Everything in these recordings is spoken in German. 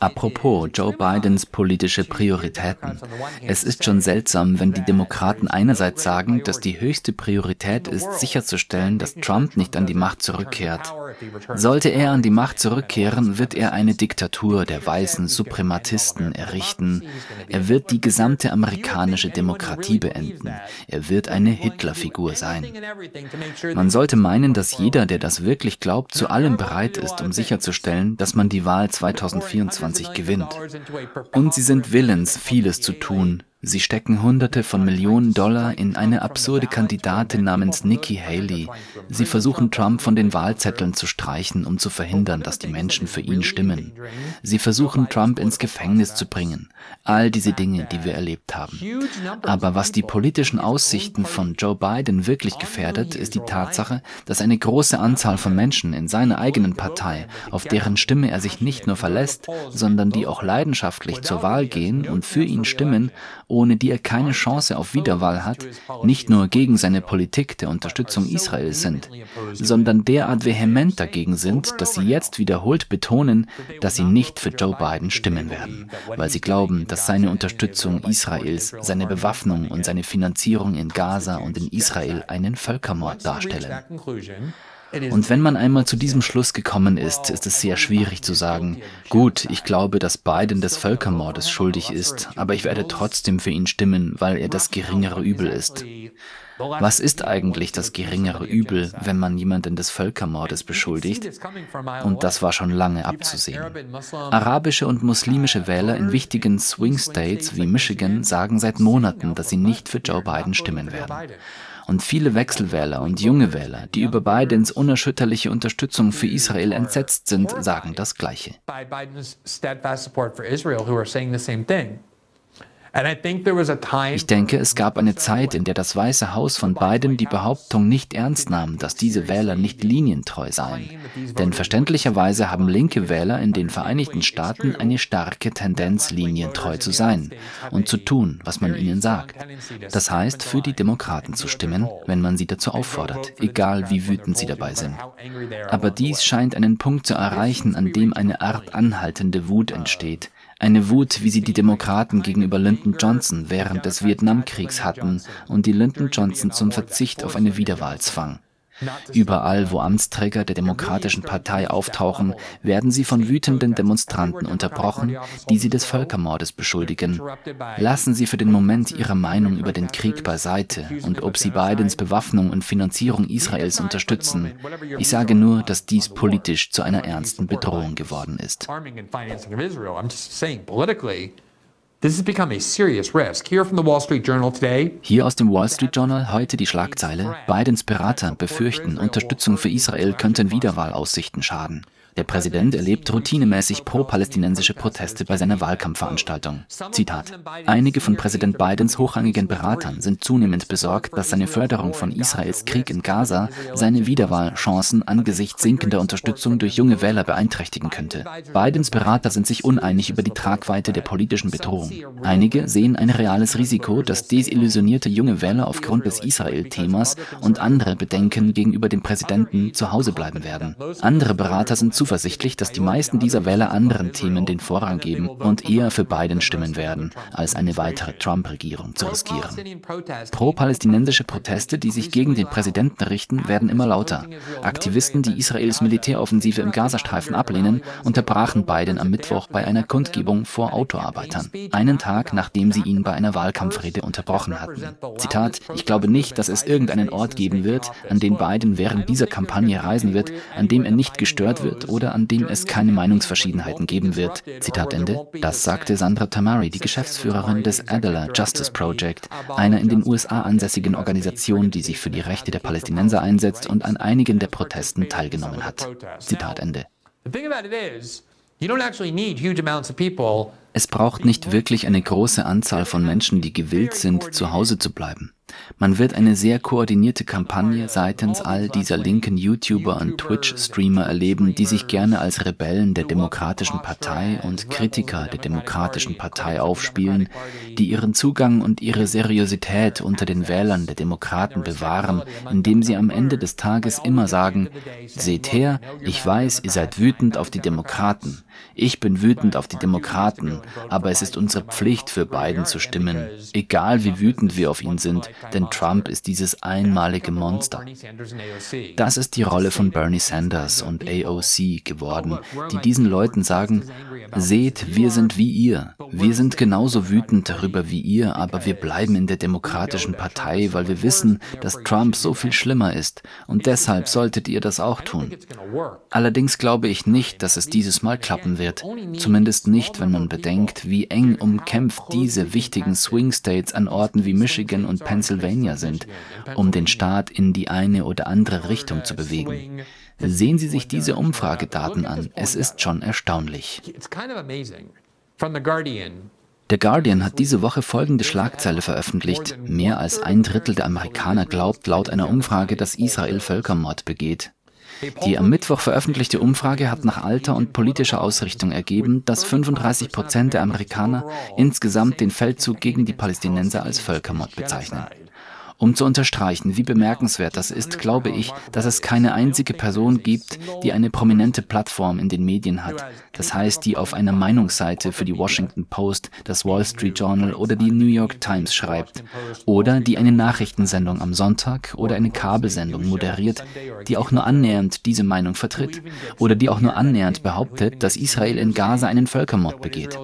Apropos Joe Bidens politische Prioritäten. Es ist schon seltsam, wenn die Demokraten einerseits sagen, dass die höchste Priorität ist, sicherzustellen, dass Trump nicht an die Macht zurückkehrt. Sollte er an die Macht zurückkehren, wird er eine Diktatur der weißen Suprematisten errichten. Er wird die gesamte amerikanische Demokratie beenden. Er wird eine Hitlerfigur sein. Man sollte meinen, dass jeder, der das wirklich glaubt, zu allem bereit ist, um sicherzustellen, dass man die Wahl 2024 gewinnt. Und sie sind willens, vieles zu tun, Sie stecken Hunderte von Millionen Dollar in eine absurde Kandidatin namens Nikki Haley. Sie versuchen Trump von den Wahlzetteln zu streichen, um zu verhindern, dass die Menschen für ihn stimmen. Sie versuchen Trump ins Gefängnis zu bringen. All diese Dinge, die wir erlebt haben. Aber was die politischen Aussichten von Joe Biden wirklich gefährdet, ist die Tatsache, dass eine große Anzahl von Menschen in seiner eigenen Partei, auf deren Stimme er sich nicht nur verlässt, sondern die auch leidenschaftlich zur Wahl gehen und für ihn stimmen, ohne die er keine Chance auf Wiederwahl hat, nicht nur gegen seine Politik der Unterstützung Israels sind, sondern derart vehement dagegen sind, dass sie jetzt wiederholt betonen, dass sie nicht für Joe Biden stimmen werden, weil sie glauben, dass seine Unterstützung Israels, seine Bewaffnung und seine Finanzierung in Gaza und in Israel einen Völkermord darstellen. Und wenn man einmal zu diesem Schluss gekommen ist, ist es sehr schwierig zu sagen, gut, ich glaube, dass Biden des Völkermordes schuldig ist, aber ich werde trotzdem für ihn stimmen, weil er das geringere Übel ist. Was ist eigentlich das geringere Übel, wenn man jemanden des Völkermordes beschuldigt? Und das war schon lange abzusehen. Arabische und muslimische Wähler in wichtigen Swing States wie Michigan sagen seit Monaten, dass sie nicht für Joe Biden stimmen werden. Und viele Wechselwähler und junge Wähler, die über Bidens unerschütterliche Unterstützung für Israel entsetzt sind, sagen das Gleiche. Ich denke, es gab eine Zeit, in der das Weiße Haus von Biden die Behauptung nicht ernst nahm, dass diese Wähler nicht linientreu seien. Denn verständlicherweise haben linke Wähler in den Vereinigten Staaten eine starke Tendenz, linientreu zu sein und zu tun, was man ihnen sagt. Das heißt, für die Demokraten zu stimmen, wenn man sie dazu auffordert, egal wie wütend sie dabei sind. Aber dies scheint einen Punkt zu erreichen, an dem eine Art anhaltende Wut entsteht, eine Wut, wie sie die Demokraten gegenüber Lyndon Johnson während des Vietnamkriegs hatten und die Lyndon Johnson zum Verzicht auf eine Wiederwahl zwang. Überall, wo Amtsträger der Demokratischen Partei auftauchen, werden sie von wütenden Demonstranten unterbrochen, die sie des Völkermordes beschuldigen. Lassen Sie für den Moment Ihre Meinung über den Krieg beiseite und ob Sie Bidens Bewaffnung und Finanzierung Israels unterstützen. Ich sage nur, dass dies politisch zu einer ernsten Bedrohung geworden ist. Hier aus dem Wall Street Journal heute die Schlagzeile: Bidens Berater befürchten, Unterstützung für Israel könnten Wiederwahlaussichten schaden. Der Präsident erlebt routinemäßig pro-palästinensische Proteste bei seiner Wahlkampfveranstaltung. Zitat. Einige von Präsident Bidens hochrangigen Beratern sind zunehmend besorgt, dass seine Förderung von Israels Krieg in Gaza seine Wiederwahlchancen angesichts sinkender Unterstützung durch junge Wähler beeinträchtigen könnte. Bidens Berater sind sich uneinig über die Tragweite der politischen Bedrohung. Einige sehen ein reales Risiko, dass desillusionierte junge Wähler aufgrund des Israel-Themas und andere Bedenken gegenüber dem Präsidenten zu Hause bleiben werden. Andere Berater sind zuversichtlich, dass die meisten dieser Wähler anderen Themen den Vorrang geben und eher für Biden stimmen werden, als eine weitere Trump-Regierung zu riskieren. Pro-palästinensische Proteste, die sich gegen den Präsidenten richten, werden immer lauter. Aktivisten, die Israels Militäroffensive im Gazastreifen ablehnen, unterbrachen Biden am Mittwoch bei einer Kundgebung vor Autoarbeitern, einen Tag nachdem sie ihn bei einer Wahlkampfrede unterbrochen hatten. Zitat, ich glaube nicht, dass es irgendeinen Ort geben wird, an den Biden während dieser Kampagne reisen wird, an dem er nicht gestört wird oder an dem es keine Meinungsverschiedenheiten geben wird. Zitat Ende. Das sagte Sandra Tamari, die Geschäftsführerin des Adler Justice Project, einer in den USA ansässigen Organisation, die sich für die Rechte der Palästinenser einsetzt und an einigen der Protesten teilgenommen hat. Zitat Ende. The thing about it is, you don't actually need huge amounts of people Es braucht nicht wirklich eine große Anzahl von Menschen, die gewillt sind, zu Hause zu bleiben. Man wird eine sehr koordinierte Kampagne seitens all dieser linken YouTuber und Twitch-Streamer erleben, die sich gerne als Rebellen der Demokratischen Partei und Kritiker der Demokratischen Partei aufspielen, die ihren Zugang und ihre Seriosität unter den Wählern der Demokraten bewahren, indem sie am Ende des Tages immer sagen, seht her, ich weiß, ihr seid wütend auf die Demokraten. Ich bin wütend auf die Demokraten, aber es ist unsere Pflicht, für Biden zu stimmen, egal wie wütend wir auf ihn sind, denn Trump ist dieses einmalige Monster. Das ist die Rolle von Bernie Sanders und AOC geworden, die diesen Leuten sagen, seht, wir sind wie ihr, wir sind genauso wütend darüber wie ihr, aber wir bleiben in der Demokratischen Partei, weil wir wissen, dass Trump so viel schlimmer ist und deshalb solltet ihr das auch tun. Allerdings glaube ich nicht, dass es dieses Mal klappen wird, zumindest nicht, wenn man bedenkt, wie eng umkämpft diese wichtigen Swing States an Orten wie Michigan und Pennsylvania Pennsylvania sind, um den Staat in die eine oder andere Richtung zu bewegen. Sehen Sie sich diese Umfragedaten an. Es ist schon erstaunlich. Der Guardian hat diese Woche folgende Schlagzeile veröffentlicht. Mehr als ein Drittel der Amerikaner glaubt laut einer Umfrage, dass Israel Völkermord begeht. Die am Mittwoch veröffentlichte Umfrage hat nach Alter und politischer Ausrichtung ergeben, dass 35 Prozent der Amerikaner insgesamt den Feldzug gegen die Palästinenser als Völkermord bezeichnen. Um zu unterstreichen, wie bemerkenswert das ist, glaube ich, dass es keine einzige Person gibt, die eine prominente Plattform in den Medien hat. Das heißt, die auf einer Meinungsseite für die Washington Post, das Wall Street Journal oder die New York Times schreibt. Oder die eine Nachrichtensendung am Sonntag oder eine Kabelsendung moderiert, die auch nur annähernd diese Meinung vertritt. Oder die auch nur annähernd behauptet, dass Israel in Gaza einen Völkermord begeht.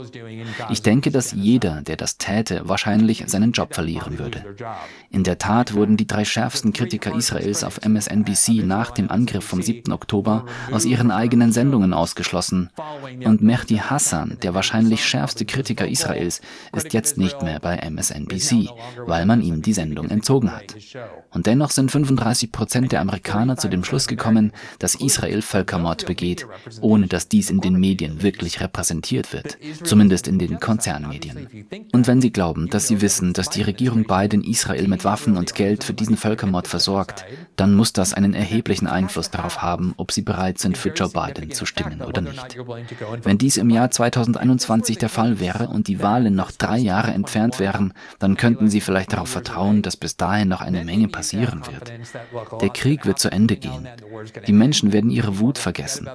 Ich denke, dass jeder, der das täte, wahrscheinlich seinen Job verlieren würde. In der Tat wurden die drei schärfsten Kritiker Israels auf MSNBC nach dem Angriff vom 7. Oktober aus ihren eigenen Sendungen ausgeschlossen. Und Mehdi Hassan, der wahrscheinlich schärfste Kritiker Israels, ist jetzt nicht mehr bei MSNBC, weil man ihm die Sendung entzogen hat. Und dennoch sind 35 Prozent der Amerikaner zu dem Schluss gekommen, dass Israel Völkermord begeht, ohne dass dies in den Medien wirklich repräsentiert wird, zumindest in den Konzernmedien. Und wenn sie glauben, dass sie wissen, dass die Regierung Biden Israel mit Waffen Waffen und Geld für diesen Völkermord versorgt, dann muss das einen erheblichen Einfluss darauf haben, ob sie bereit sind, für Joe Biden zu stimmen oder nicht. Wenn dies im Jahr 2021 der Fall wäre und die Wahlen noch drei Jahre entfernt wären, dann könnten sie vielleicht darauf vertrauen, dass bis dahin noch eine Menge passieren wird. Der Krieg wird zu Ende gehen. Die Menschen werden ihre Wut vergessen.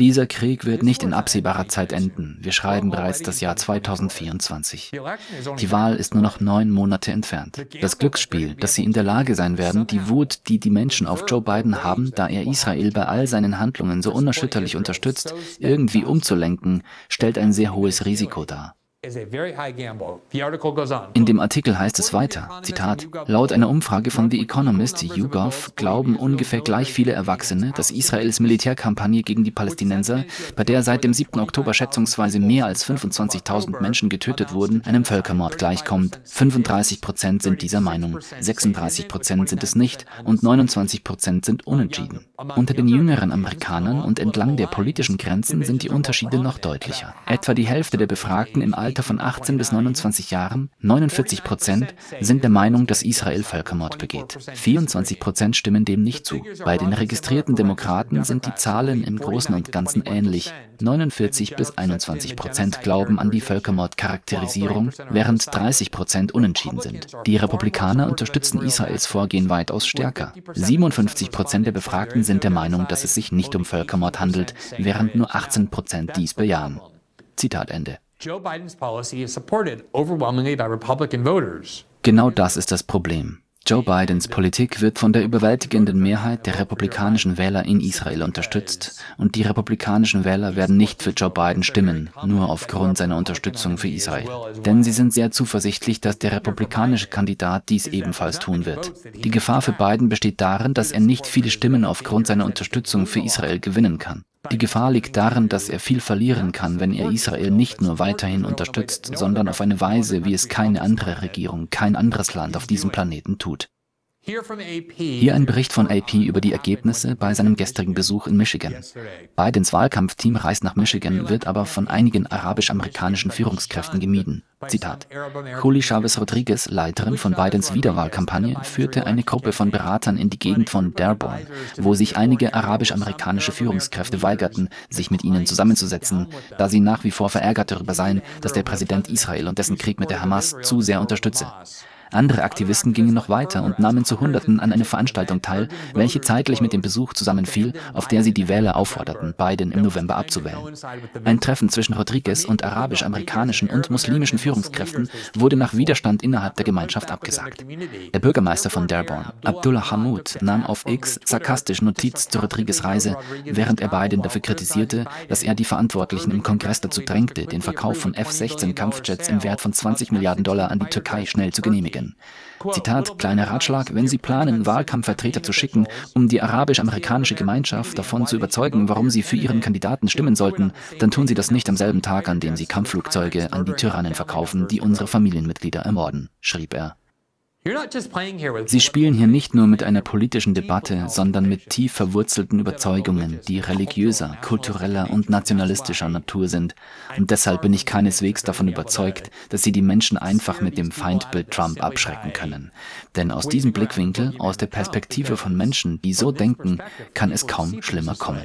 Dieser Krieg wird nicht in absehbarer Zeit enden. Wir schreiben bereits das Jahr 2024. Die Wahl ist nur noch neun Monate entfernt. Das Glücksspiel dass sie in der Lage sein werden, die Wut, die die Menschen auf Joe Biden haben, da er Israel bei all seinen Handlungen so unerschütterlich unterstützt, irgendwie umzulenken, stellt ein sehr hohes Risiko dar. In dem Artikel heißt es weiter, Zitat, laut einer Umfrage von The Economist, YouGov, glauben ungefähr gleich viele Erwachsene, dass Israels Militärkampagne gegen die Palästinenser, bei der seit dem 7. Oktober schätzungsweise mehr als 25.000 Menschen getötet wurden, einem Völkermord gleichkommt. 35 Prozent sind dieser Meinung, 36 Prozent sind es nicht und 29 Prozent sind unentschieden. Unter den jüngeren Amerikanern und entlang der politischen Grenzen sind die Unterschiede noch deutlicher. Etwa die Hälfte der Befragten im Alter Alter von 18 bis 29 Jahren, 49 Prozent, sind der Meinung, dass Israel Völkermord begeht. 24 Prozent stimmen dem nicht zu. Bei den registrierten Demokraten sind die Zahlen im Großen und Ganzen ähnlich. 49 bis 21 Prozent glauben an die Völkermordcharakterisierung, während 30 Prozent unentschieden sind. Die Republikaner unterstützen Israels Vorgehen weitaus stärker. 57 Prozent der Befragten sind der Meinung, dass es sich nicht um Völkermord handelt, während nur 18 Prozent dies bejahen. Zitat Ende. Joe Bidens policy is supported overwhelmingly by Republican voters. Genau das ist das Problem. Joe Bidens Politik wird von der überwältigenden Mehrheit der republikanischen Wähler in Israel unterstützt und die republikanischen Wähler werden nicht für Joe Biden stimmen, nur aufgrund seiner Unterstützung für Israel. Denn sie sind sehr zuversichtlich, dass der republikanische Kandidat dies ebenfalls tun wird. Die Gefahr für Biden besteht darin, dass er nicht viele Stimmen aufgrund seiner Unterstützung für Israel gewinnen kann. Die Gefahr liegt darin, dass er viel verlieren kann, wenn er Israel nicht nur weiterhin unterstützt, sondern auf eine Weise, wie es keine andere Regierung, kein anderes Land auf diesem Planeten tut. Hier ein Bericht von AP über die Ergebnisse bei seinem gestrigen Besuch in Michigan. Bidens Wahlkampfteam reist nach Michigan, wird aber von einigen arabisch-amerikanischen Führungskräften gemieden. Zitat. Juli Chavez Rodriguez, Leiterin von Bidens Wiederwahlkampagne, führte eine Gruppe von Beratern in die Gegend von Dearborn, wo sich einige arabisch-amerikanische Führungskräfte weigerten, sich mit ihnen zusammenzusetzen, da sie nach wie vor verärgert darüber seien, dass der Präsident Israel und dessen Krieg mit der Hamas zu sehr unterstütze. Andere Aktivisten gingen noch weiter und nahmen zu Hunderten an einer Veranstaltung teil, welche zeitlich mit dem Besuch zusammenfiel, auf der sie die Wähler aufforderten, Biden im November abzuwählen. Ein Treffen zwischen Rodriguez und arabisch-amerikanischen und muslimischen Führungskräften wurde nach Widerstand innerhalb der Gemeinschaft abgesagt. Der Bürgermeister von Dearborn, Abdullah Hamoud, nahm auf X sarkastisch Notiz zur Rodriguez Reise, während er Biden dafür kritisierte, dass er die Verantwortlichen im Kongress dazu drängte, den Verkauf von F-16 Kampfjets im Wert von 20 Milliarden Dollar an die Türkei schnell zu genehmigen. Michigan. Zitat, kleiner Ratschlag, wenn Sie planen, Wahlkampfvertreter zu schicken, um die arabisch-amerikanische Gemeinschaft davon zu überzeugen, warum sie für Ihren Kandidaten stimmen sollten, dann tun Sie das nicht am selben Tag, an dem Sie Kampfflugzeuge an die Tyrannen verkaufen, die unsere Familienmitglieder ermorden, schrieb er. Sie spielen hier nicht nur mit einer politischen Debatte, sondern mit tief verwurzelten Überzeugungen, die religiöser, kultureller und nationalistischer Natur sind. Und deshalb bin ich keineswegs davon überzeugt, dass Sie die Menschen einfach mit dem Feindbild Trump abschrecken können. Denn aus diesem Blickwinkel, aus der Perspektive von Menschen, die so denken, kann es kaum schlimmer kommen.